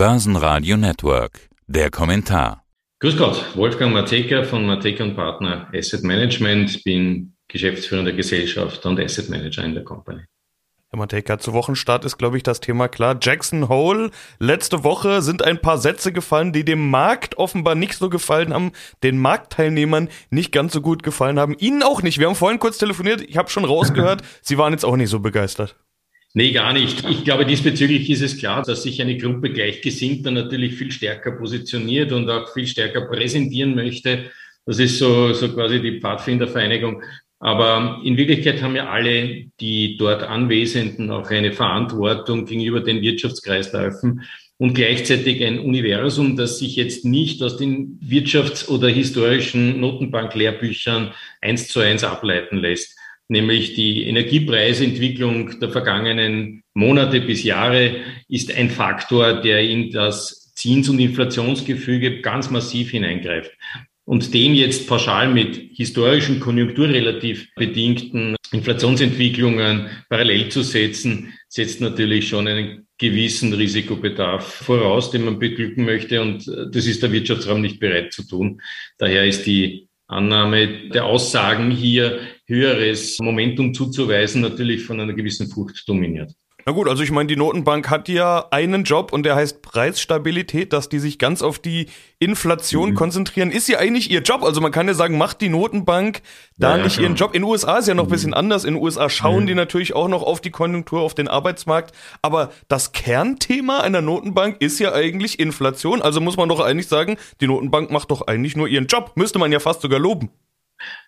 Börsenradio Network. Der Kommentar. Grüß Gott, Wolfgang Mateka von Mateka und Partner Asset Management. Bin geschäftsführender Gesellschafter und Asset Manager in der Company. Herr Mateka, zu Wochenstart ist, glaube ich, das Thema klar. Jackson Hole. Letzte Woche sind ein paar Sätze gefallen, die dem Markt offenbar nicht so gefallen haben, den Marktteilnehmern nicht ganz so gut gefallen haben. Ihnen auch nicht. Wir haben vorhin kurz telefoniert. Ich habe schon rausgehört, Sie waren jetzt auch nicht so begeistert. Nee, gar nicht. Ich glaube, diesbezüglich ist es klar, dass sich eine Gruppe Gleichgesinnter natürlich viel stärker positioniert und auch viel stärker präsentieren möchte. Das ist so, so quasi die Pfadfindervereinigung. Aber in Wirklichkeit haben ja alle, die dort Anwesenden, auch eine Verantwortung gegenüber den Wirtschaftskreisläufen und gleichzeitig ein Universum, das sich jetzt nicht aus den wirtschafts- oder historischen Notenbank-Lehrbüchern eins zu eins ableiten lässt nämlich die Energiepreisentwicklung der vergangenen Monate bis Jahre ist ein Faktor, der in das Zins- und Inflationsgefüge ganz massiv hineingreift. Und den jetzt pauschal mit historischen, konjunkturrelativ bedingten Inflationsentwicklungen parallel zu setzen, setzt natürlich schon einen gewissen Risikobedarf voraus, den man beglücken möchte. Und das ist der Wirtschaftsraum nicht bereit zu tun. Daher ist die Annahme der Aussagen hier höheres Momentum zuzuweisen, natürlich von einer gewissen Furcht dominiert. Na gut, also ich meine, die Notenbank hat ja einen Job und der heißt Preisstabilität, dass die sich ganz auf die Inflation mhm. konzentrieren, ist ja eigentlich ihr Job. Also man kann ja sagen, macht die Notenbank da ja, nicht ja, ihren Job. In den USA ist ja noch ein bisschen mhm. anders. In den USA schauen mhm. die natürlich auch noch auf die Konjunktur, auf den Arbeitsmarkt. Aber das Kernthema einer Notenbank ist ja eigentlich Inflation. Also muss man doch eigentlich sagen, die Notenbank macht doch eigentlich nur ihren Job. Müsste man ja fast sogar loben.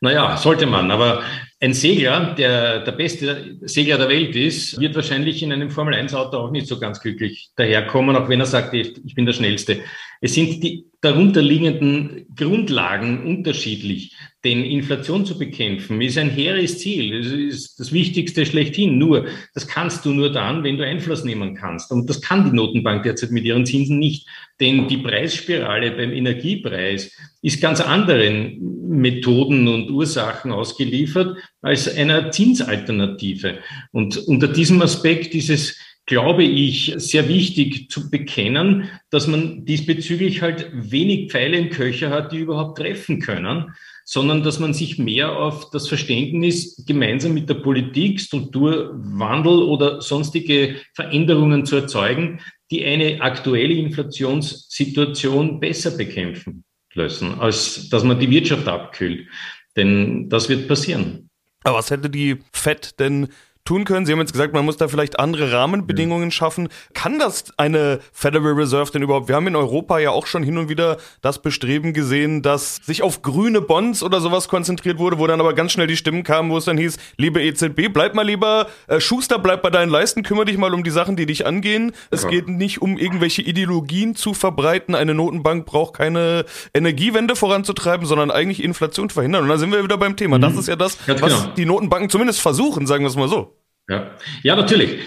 Naja, sollte man. Aber ein Segler, der der beste Segler der Welt ist, wird wahrscheinlich in einem Formel-1-Auto auch nicht so ganz glücklich daherkommen, auch wenn er sagt, ich bin der Schnellste. Es sind die darunterliegenden Grundlagen unterschiedlich. Denn Inflation zu bekämpfen ist ein hehres Ziel. Das ist das Wichtigste schlechthin. Nur, das kannst du nur dann, wenn du Einfluss nehmen kannst. Und das kann die Notenbank derzeit mit ihren Zinsen nicht. Denn die Preisspirale beim Energiepreis ist ganz anderen Methoden und Ursachen ausgeliefert als einer Zinsalternative. Und unter diesem Aspekt ist es glaube ich, sehr wichtig zu bekennen, dass man diesbezüglich halt wenig Pfeile im Köcher hat, die überhaupt treffen können, sondern dass man sich mehr auf das Verständnis gemeinsam mit der Politik, Strukturwandel oder sonstige Veränderungen zu erzeugen, die eine aktuelle Inflationssituation besser bekämpfen lassen, als dass man die Wirtschaft abkühlt. Denn das wird passieren. Aber was hätte die FED denn tun können? Sie haben jetzt gesagt, man muss da vielleicht andere Rahmenbedingungen schaffen. Kann das eine Federal Reserve denn überhaupt? Wir haben in Europa ja auch schon hin und wieder das Bestreben gesehen, dass sich auf grüne Bonds oder sowas konzentriert wurde, wo dann aber ganz schnell die Stimmen kamen, wo es dann hieß, liebe EZB, bleib mal lieber, äh, Schuster, bleib bei deinen Leisten, kümmere dich mal um die Sachen, die dich angehen. Es ja. geht nicht um irgendwelche Ideologien zu verbreiten. Eine Notenbank braucht keine Energiewende voranzutreiben, sondern eigentlich Inflation verhindern. Und da sind wir wieder beim Thema. Das mhm. ist ja das, was genau. die Notenbanken zumindest versuchen, sagen wir es mal so. Ja. ja, natürlich.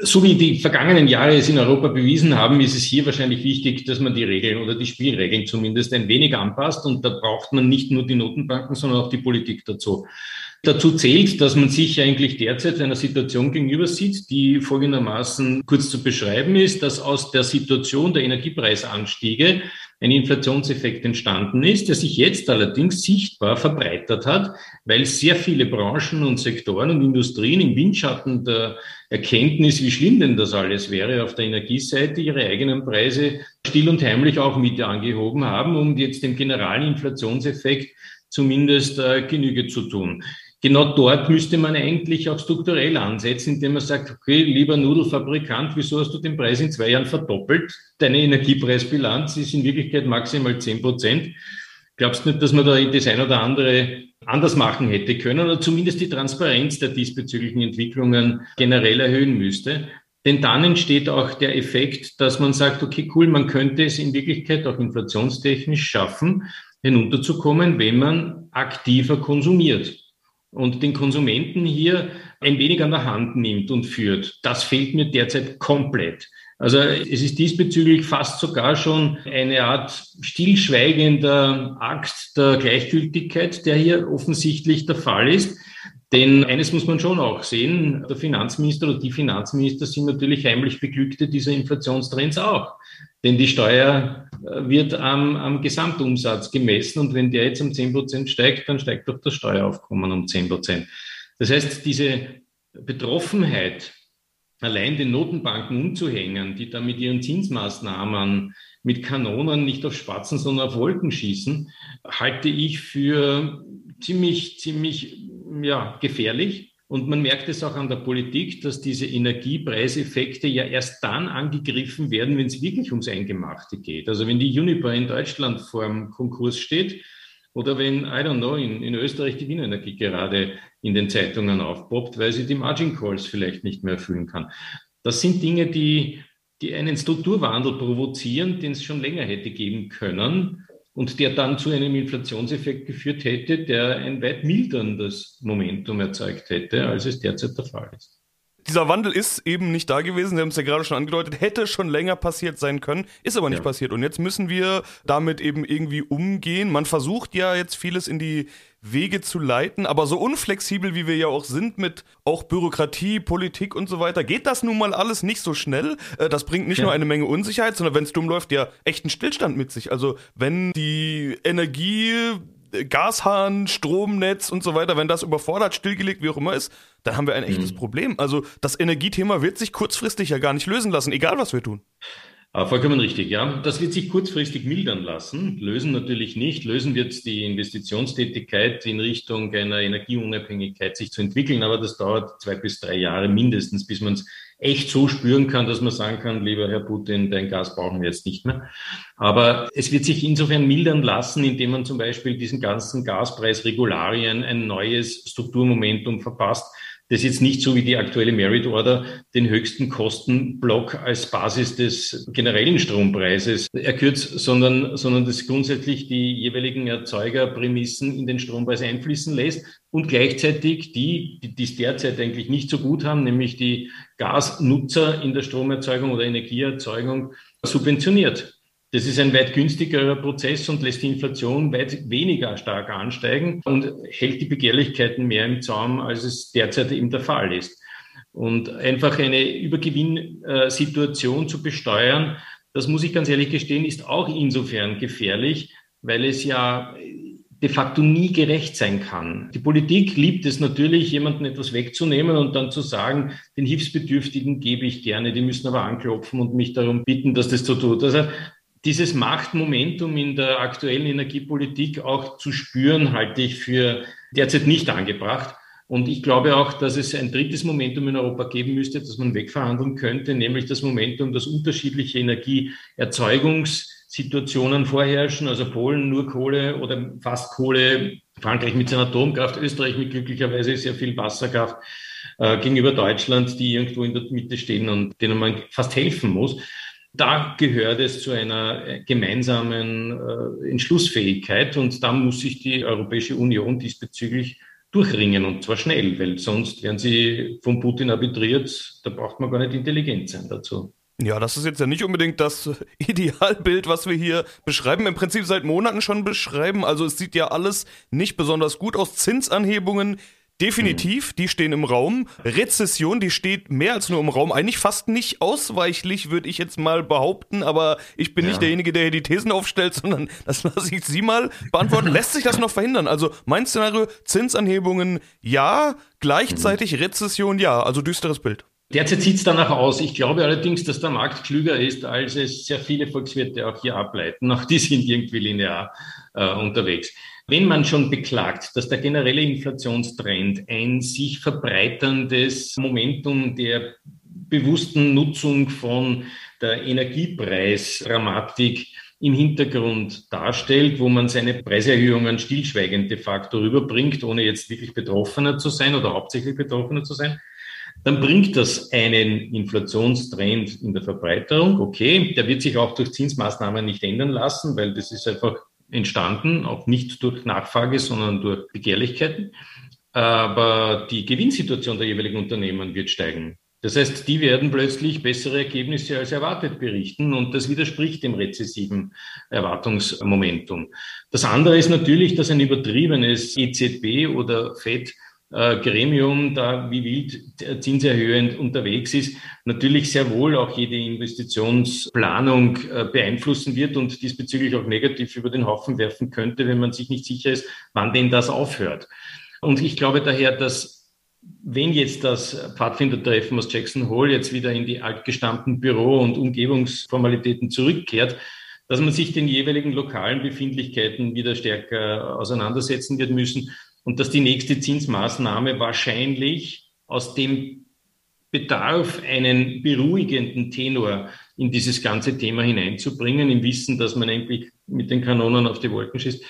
So wie die vergangenen Jahre es in Europa bewiesen haben, ist es hier wahrscheinlich wichtig, dass man die Regeln oder die Spielregeln zumindest ein wenig anpasst. Und da braucht man nicht nur die Notenbanken, sondern auch die Politik dazu. Dazu zählt, dass man sich eigentlich derzeit einer Situation gegenüber sieht, die folgendermaßen kurz zu beschreiben ist, dass aus der Situation der Energiepreisanstiege ein Inflationseffekt entstanden ist, der sich jetzt allerdings sichtbar verbreitert hat, weil sehr viele Branchen und Sektoren und Industrien im Windschatten der Erkenntnis, wie schlimm denn das alles wäre, auf der Energieseite ihre eigenen Preise still und heimlich auch mit angehoben haben, um jetzt dem generalen Inflationseffekt zumindest äh, Genüge zu tun. Genau dort müsste man eigentlich auch strukturell ansetzen, indem man sagt, okay, lieber Nudelfabrikant, wieso hast du den Preis in zwei Jahren verdoppelt? Deine Energiepreisbilanz ist in Wirklichkeit maximal zehn Prozent. Glaubst du nicht, dass man da das ein oder andere anders machen hätte können oder zumindest die Transparenz der diesbezüglichen Entwicklungen generell erhöhen müsste? Denn dann entsteht auch der Effekt, dass man sagt, okay, cool, man könnte es in Wirklichkeit auch inflationstechnisch schaffen, hinunterzukommen, wenn man aktiver konsumiert und den Konsumenten hier ein wenig an der Hand nimmt und führt. Das fehlt mir derzeit komplett. Also es ist diesbezüglich fast sogar schon eine Art stillschweigender Akt der Gleichgültigkeit, der hier offensichtlich der Fall ist. Denn eines muss man schon auch sehen, der Finanzminister oder die Finanzminister sind natürlich heimlich Beglückte dieser Inflationstrends auch. Denn die Steuer wird am, am Gesamtumsatz gemessen und wenn der jetzt um 10 Prozent steigt, dann steigt doch das Steueraufkommen um 10 Prozent. Das heißt, diese Betroffenheit, allein den Notenbanken umzuhängen, die da mit ihren Zinsmaßnahmen mit Kanonen nicht auf Spatzen, sondern auf Wolken schießen, halte ich für ziemlich, ziemlich ja, gefährlich. Und man merkt es auch an der Politik, dass diese Energiepreiseffekte ja erst dann angegriffen werden, wenn es wirklich ums Eingemachte geht. Also wenn die Uniper in Deutschland vor dem Konkurs steht oder wenn, I don't know, in, in Österreich die Wienenergie gerade in den Zeitungen aufpoppt, weil sie die Margin Calls vielleicht nicht mehr erfüllen kann. Das sind Dinge, die, die einen Strukturwandel provozieren, den es schon länger hätte geben können und der dann zu einem Inflationseffekt geführt hätte, der ein weit milderndes Momentum erzeugt hätte, als es derzeit der Fall ist. Dieser Wandel ist eben nicht da gewesen, Sie haben es ja gerade schon angedeutet, hätte schon länger passiert sein können, ist aber nicht ja. passiert. Und jetzt müssen wir damit eben irgendwie umgehen. Man versucht ja jetzt vieles in die Wege zu leiten. Aber so unflexibel wie wir ja auch sind mit auch Bürokratie, Politik und so weiter, geht das nun mal alles nicht so schnell. Äh, das bringt nicht ja. nur eine Menge Unsicherheit, sondern wenn es dumm läuft, ja echten Stillstand mit sich. Also wenn die Energie Gashahn, Stromnetz und so weiter, wenn das überfordert, stillgelegt, wie auch immer ist, dann haben wir ein echtes mhm. Problem. Also das Energiethema wird sich kurzfristig ja gar nicht lösen lassen, egal was wir tun. Ah, vollkommen richtig, ja. Das wird sich kurzfristig mildern lassen. Lösen natürlich nicht. Lösen wird die Investitionstätigkeit in Richtung einer Energieunabhängigkeit sich zu entwickeln, aber das dauert zwei bis drei Jahre mindestens, bis man es echt so spüren kann, dass man sagen kann, lieber Herr Putin, dein Gas brauchen wir jetzt nicht mehr. Aber es wird sich insofern mildern lassen, indem man zum Beispiel diesen ganzen Gaspreisregularien ein neues Strukturmomentum verpasst das jetzt nicht so wie die aktuelle Merit Order den höchsten Kostenblock als Basis des generellen Strompreises erkürzt, sondern, sondern das grundsätzlich die jeweiligen Erzeugerprämissen in den Strompreis einfließen lässt und gleichzeitig die, die es derzeit eigentlich nicht so gut haben, nämlich die Gasnutzer in der Stromerzeugung oder Energieerzeugung subventioniert. Das ist ein weit günstigerer Prozess und lässt die Inflation weit weniger stark ansteigen und hält die Begehrlichkeiten mehr im Zaum, als es derzeit eben der Fall ist. Und einfach eine Übergewinnsituation zu besteuern, das muss ich ganz ehrlich gestehen, ist auch insofern gefährlich, weil es ja de facto nie gerecht sein kann. Die Politik liebt es natürlich, jemanden etwas wegzunehmen und dann zu sagen, den Hilfsbedürftigen gebe ich gerne, die müssen aber anklopfen und mich darum bitten, dass das so tut. Also dieses Machtmomentum in der aktuellen Energiepolitik auch zu spüren, halte ich für derzeit nicht angebracht. Und ich glaube auch, dass es ein drittes Momentum in Europa geben müsste, das man wegverhandeln könnte, nämlich das Momentum, dass unterschiedliche Energieerzeugungssituationen vorherrschen, also Polen nur Kohle oder fast Kohle, Frankreich mit seiner Atomkraft, Österreich mit glücklicherweise sehr viel Wasserkraft äh, gegenüber Deutschland, die irgendwo in der Mitte stehen und denen man fast helfen muss da gehört es zu einer äh, gemeinsamen äh, Entschlussfähigkeit und da muss sich die Europäische Union diesbezüglich durchringen und zwar schnell, weil sonst werden sie von Putin arbitriert. Da braucht man gar nicht intelligent sein dazu. Ja, das ist jetzt ja nicht unbedingt das Idealbild, was wir hier beschreiben, im Prinzip seit Monaten schon beschreiben. Also es sieht ja alles nicht besonders gut aus. Zinsanhebungen Definitiv, die stehen im Raum. Rezession, die steht mehr als nur im Raum. Eigentlich fast nicht ausweichlich, würde ich jetzt mal behaupten, aber ich bin ja. nicht derjenige, der hier die Thesen aufstellt, sondern das lasse ich Sie mal beantworten. Lässt sich das noch verhindern? Also mein Szenario, Zinsanhebungen ja, gleichzeitig Rezession ja, also düsteres Bild. Derzeit sieht es danach aus. Ich glaube allerdings, dass der Markt klüger ist, als es sehr viele Volkswirte auch hier ableiten. Auch die sind irgendwie linear äh, unterwegs. Wenn man schon beklagt, dass der generelle Inflationstrend ein sich verbreiterndes Momentum der bewussten Nutzung von der Energiepreisdramatik im Hintergrund darstellt, wo man seine Preiserhöhungen stillschweigend de facto rüberbringt, ohne jetzt wirklich Betroffener zu sein oder hauptsächlich Betroffener zu sein, dann bringt das einen Inflationstrend in der Verbreiterung. Okay, der wird sich auch durch Zinsmaßnahmen nicht ändern lassen, weil das ist einfach entstanden, auch nicht durch Nachfrage, sondern durch Begehrlichkeiten. Aber die Gewinnsituation der jeweiligen Unternehmen wird steigen. Das heißt, die werden plötzlich bessere Ergebnisse als erwartet berichten und das widerspricht dem rezessiven Erwartungsmomentum. Das andere ist natürlich, dass ein übertriebenes EZB oder FED Gremium da wie wild zinserhöhend unterwegs ist, natürlich sehr wohl auch jede Investitionsplanung äh, beeinflussen wird und diesbezüglich auch negativ über den Haufen werfen könnte, wenn man sich nicht sicher ist, wann denn das aufhört. Und ich glaube daher, dass wenn jetzt das Pfadfindertreffen aus Jackson Hole jetzt wieder in die altgestammten Büro- und Umgebungsformalitäten zurückkehrt, dass man sich den jeweiligen lokalen Befindlichkeiten wieder stärker auseinandersetzen wird müssen und dass die nächste Zinsmaßnahme wahrscheinlich aus dem Bedarf, einen beruhigenden Tenor in dieses ganze Thema hineinzubringen, im Wissen, dass man eigentlich mit den Kanonen auf die Wolken schießt,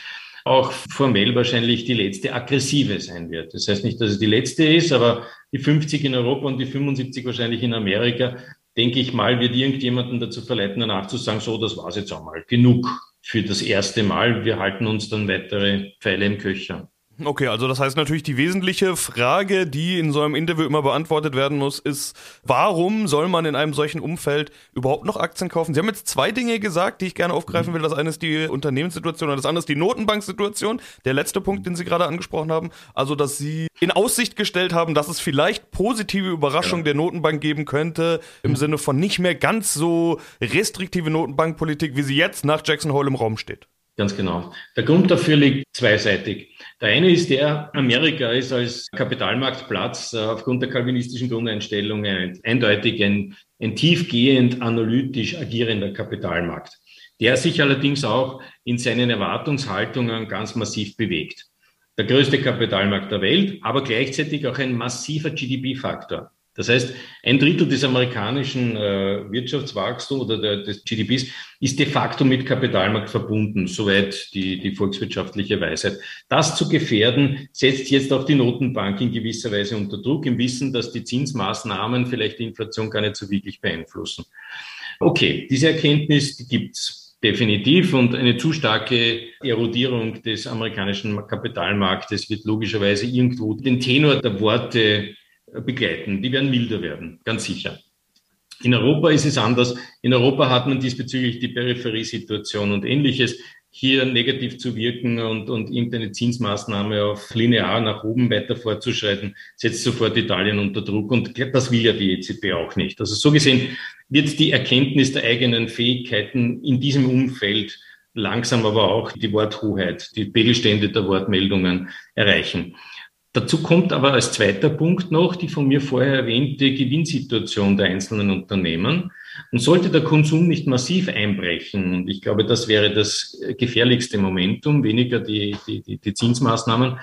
auch formell wahrscheinlich die letzte aggressive sein wird. Das heißt nicht, dass es die letzte ist, aber die 50 in Europa und die 75 wahrscheinlich in Amerika, denke ich mal, wird irgendjemanden dazu verleiten, danach zu sagen, so, das war's jetzt einmal. Genug für das erste Mal. Wir halten uns dann weitere Pfeile im Köcher. Okay, also das heißt natürlich, die wesentliche Frage, die in so einem Interview immer beantwortet werden muss, ist, warum soll man in einem solchen Umfeld überhaupt noch Aktien kaufen? Sie haben jetzt zwei Dinge gesagt, die ich gerne aufgreifen will. Das eine ist die Unternehmenssituation und das andere ist die Notenbanksituation. Der letzte Punkt, den Sie gerade angesprochen haben, also dass Sie in Aussicht gestellt haben, dass es vielleicht positive Überraschungen ja. der Notenbank geben könnte, im Sinne von nicht mehr ganz so restriktive Notenbankpolitik, wie sie jetzt nach Jackson Hole im Raum steht. Ganz genau. Der Grund dafür liegt zweiseitig. Der eine ist der, Amerika ist als Kapitalmarktplatz äh, aufgrund der kalvinistischen Grundeinstellungen eindeutig ein, ein tiefgehend analytisch agierender Kapitalmarkt, der sich allerdings auch in seinen Erwartungshaltungen ganz massiv bewegt. Der größte Kapitalmarkt der Welt, aber gleichzeitig auch ein massiver GDP-Faktor. Das heißt, ein Drittel des amerikanischen äh, Wirtschaftswachstums oder der, des GDPs ist de facto mit Kapitalmarkt verbunden, soweit die, die volkswirtschaftliche Weisheit. Das zu gefährden, setzt jetzt auch die Notenbank in gewisser Weise unter Druck, im Wissen, dass die Zinsmaßnahmen vielleicht die Inflation gar nicht so wirklich beeinflussen. Okay, diese Erkenntnis die gibt's definitiv und eine zu starke Erodierung des amerikanischen Kapitalmarktes wird logischerweise irgendwo den Tenor der Worte begleiten. Die werden milder werden, ganz sicher. In Europa ist es anders. In Europa hat man diesbezüglich die Peripheriesituation und ähnliches. Hier negativ zu wirken und, und irgendeine Zinsmaßnahme auf linear nach oben weiter fortzuschreiten, setzt sofort Italien unter Druck. Und das will ja die EZB auch nicht. Also so gesehen wird die Erkenntnis der eigenen Fähigkeiten in diesem Umfeld langsam aber auch die Worthoheit, die Pegelstände der Wortmeldungen erreichen. Dazu kommt aber als zweiter Punkt noch die von mir vorher erwähnte Gewinnsituation der einzelnen Unternehmen. Und sollte der Konsum nicht massiv einbrechen, und ich glaube, das wäre das gefährlichste Momentum, weniger die, die, die Zinsmaßnahmen,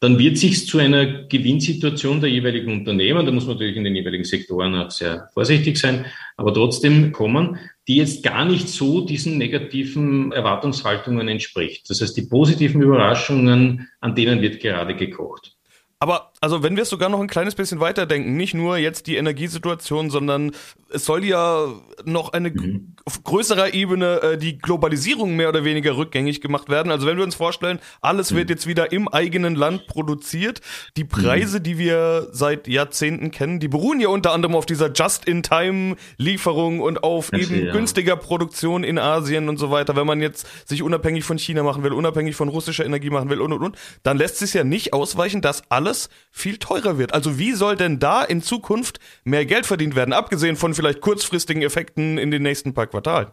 dann wird sich zu einer Gewinnsituation der jeweiligen Unternehmen, da muss man natürlich in den jeweiligen Sektoren auch sehr vorsichtig sein, aber trotzdem kommen, die jetzt gar nicht so diesen negativen Erwartungshaltungen entspricht. Das heißt, die positiven Überraschungen, an denen wird gerade gekocht. Aber also wenn wir es sogar noch ein kleines bisschen weiterdenken, nicht nur jetzt die Energiesituation, sondern es soll ja noch eine mhm. auf größerer Ebene äh, die Globalisierung mehr oder weniger rückgängig gemacht werden. Also wenn wir uns vorstellen, alles mhm. wird jetzt wieder im eigenen Land produziert, die Preise, mhm. die wir seit Jahrzehnten kennen, die beruhen ja unter anderem auf dieser Just-in-Time-Lieferung und auf das eben ja. günstiger Produktion in Asien und so weiter. Wenn man jetzt sich unabhängig von China machen will, unabhängig von russischer Energie machen will und und und, dann lässt sich ja nicht ausweichen, dass alles viel teurer wird. Also wie soll denn da in Zukunft mehr Geld verdient werden, abgesehen von vielleicht kurzfristigen Effekten in den nächsten paar Quartalen?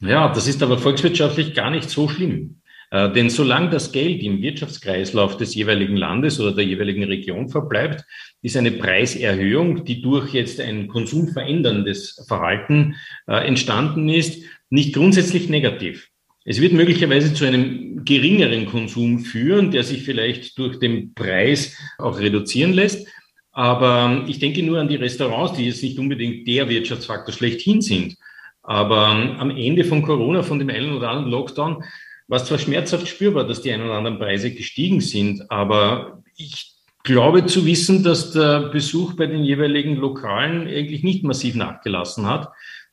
Ja, das ist aber volkswirtschaftlich gar nicht so schlimm. Äh, denn solange das Geld im Wirtschaftskreislauf des jeweiligen Landes oder der jeweiligen Region verbleibt, ist eine Preiserhöhung, die durch jetzt ein konsumveränderndes Verhalten äh, entstanden ist, nicht grundsätzlich negativ. Es wird möglicherweise zu einem geringeren Konsum führen, der sich vielleicht durch den Preis auch reduzieren lässt. Aber ich denke nur an die Restaurants, die jetzt nicht unbedingt der Wirtschaftsfaktor schlechthin sind. Aber am Ende von Corona, von dem einen oder anderen Lockdown, war es zwar schmerzhaft spürbar, dass die ein oder anderen Preise gestiegen sind, aber ich glaube zu wissen, dass der Besuch bei den jeweiligen Lokalen eigentlich nicht massiv nachgelassen hat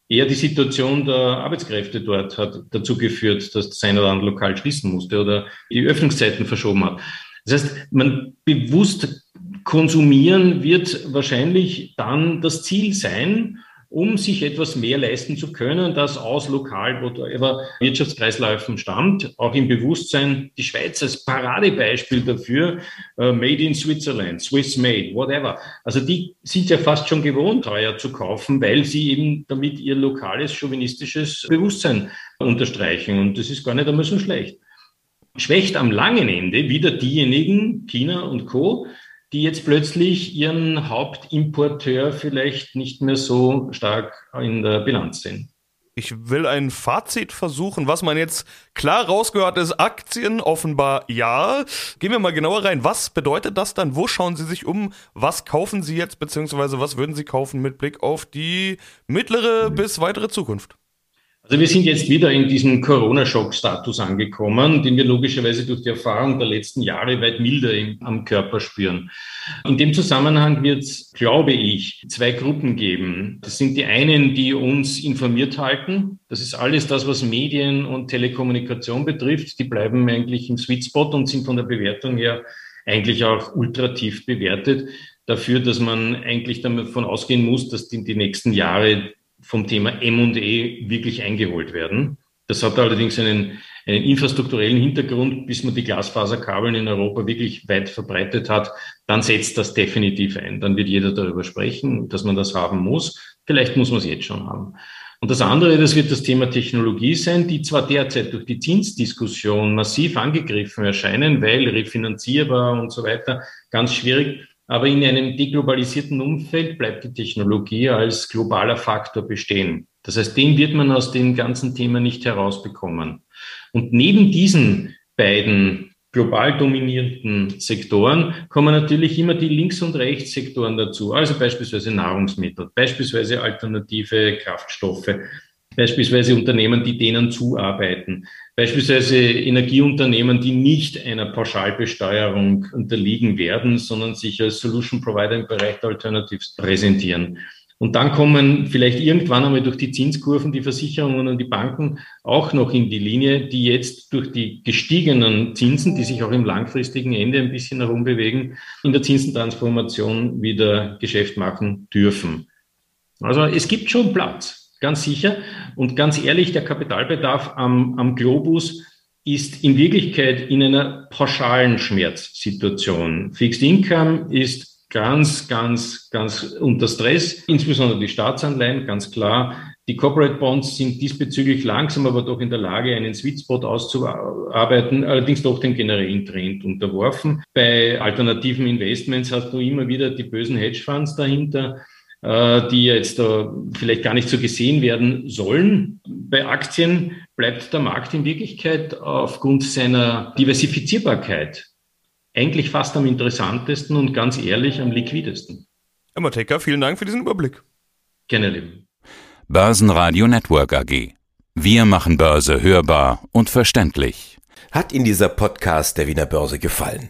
eher die Situation der Arbeitskräfte dort hat dazu geführt, dass das ein oder andere Lokal schließen musste oder die Öffnungszeiten verschoben hat. Das heißt, man bewusst konsumieren wird wahrscheinlich dann das Ziel sein, um sich etwas mehr leisten zu können, das aus lokal, whatever Wirtschaftskreisläufen stammt, auch im Bewusstsein, die Schweiz als Paradebeispiel dafür, uh, made in Switzerland, Swiss made, whatever. Also die sind ja fast schon gewohnt, teuer zu kaufen, weil sie eben damit ihr lokales chauvinistisches Bewusstsein unterstreichen. Und das ist gar nicht einmal so schlecht. Schwächt am langen Ende wieder diejenigen, China und Co., die jetzt plötzlich ihren Hauptimporteur vielleicht nicht mehr so stark in der Bilanz sehen. Ich will ein Fazit versuchen, was man jetzt klar rausgehört ist. Aktien offenbar ja. Gehen wir mal genauer rein. Was bedeutet das dann? Wo schauen Sie sich um? Was kaufen Sie jetzt, beziehungsweise was würden Sie kaufen mit Blick auf die mittlere bis weitere Zukunft? Also wir sind jetzt wieder in diesem Corona-Schock-Status angekommen, den wir logischerweise durch die Erfahrung der letzten Jahre weit milder im, am Körper spüren. In dem Zusammenhang wird es, glaube ich, zwei Gruppen geben. Das sind die einen, die uns informiert halten. Das ist alles das, was Medien und Telekommunikation betrifft. Die bleiben eigentlich im Sweet Spot und sind von der Bewertung her eigentlich auch ultrativ bewertet dafür, dass man eigentlich davon ausgehen muss, dass die, die nächsten Jahre vom Thema M&E wirklich eingeholt werden. Das hat allerdings einen, einen infrastrukturellen Hintergrund, bis man die Glasfaserkabeln in Europa wirklich weit verbreitet hat, dann setzt das definitiv ein. Dann wird jeder darüber sprechen, dass man das haben muss. Vielleicht muss man es jetzt schon haben. Und das andere, das wird das Thema Technologie sein, die zwar derzeit durch die Zinsdiskussion massiv angegriffen erscheinen, weil refinanzierbar und so weiter ganz schwierig, aber in einem deglobalisierten Umfeld bleibt die Technologie als globaler Faktor bestehen. Das heißt, den wird man aus dem ganzen Thema nicht herausbekommen. Und neben diesen beiden global dominierenden Sektoren kommen natürlich immer die Links- und Rechtssektoren dazu, also beispielsweise Nahrungsmittel, beispielsweise alternative Kraftstoffe, beispielsweise Unternehmen, die denen zuarbeiten, beispielsweise Energieunternehmen, die nicht einer Pauschalbesteuerung unterliegen werden, sondern sich als Solution Provider im Bereich der Alternatives präsentieren. Und dann kommen vielleicht irgendwann einmal durch die Zinskurven die Versicherungen und die Banken auch noch in die Linie, die jetzt durch die gestiegenen Zinsen, die sich auch im langfristigen Ende ein bisschen herumbewegen, in der Zinsentransformation wieder Geschäft machen dürfen. Also es gibt schon Platz. Ganz sicher. Und ganz ehrlich, der Kapitalbedarf am, am Globus ist in Wirklichkeit in einer pauschalen Schmerzsituation. Fixed Income ist ganz, ganz, ganz unter Stress, insbesondere die Staatsanleihen, ganz klar. Die Corporate Bonds sind diesbezüglich langsam, aber doch in der Lage, einen Sweet Spot auszuarbeiten, allerdings doch dem generellen Trend unterworfen. Bei alternativen Investments hast du immer wieder die bösen Hedgefonds dahinter die jetzt vielleicht gar nicht so gesehen werden sollen. Bei Aktien bleibt der Markt in Wirklichkeit aufgrund seiner Diversifizierbarkeit eigentlich fast am interessantesten und ganz ehrlich am liquidesten. Herr Mateka, vielen Dank für diesen Überblick. Gerne, lieben. Börsenradio Network AG. Wir machen Börse hörbar und verständlich. Hat Ihnen dieser Podcast der Wiener Börse gefallen?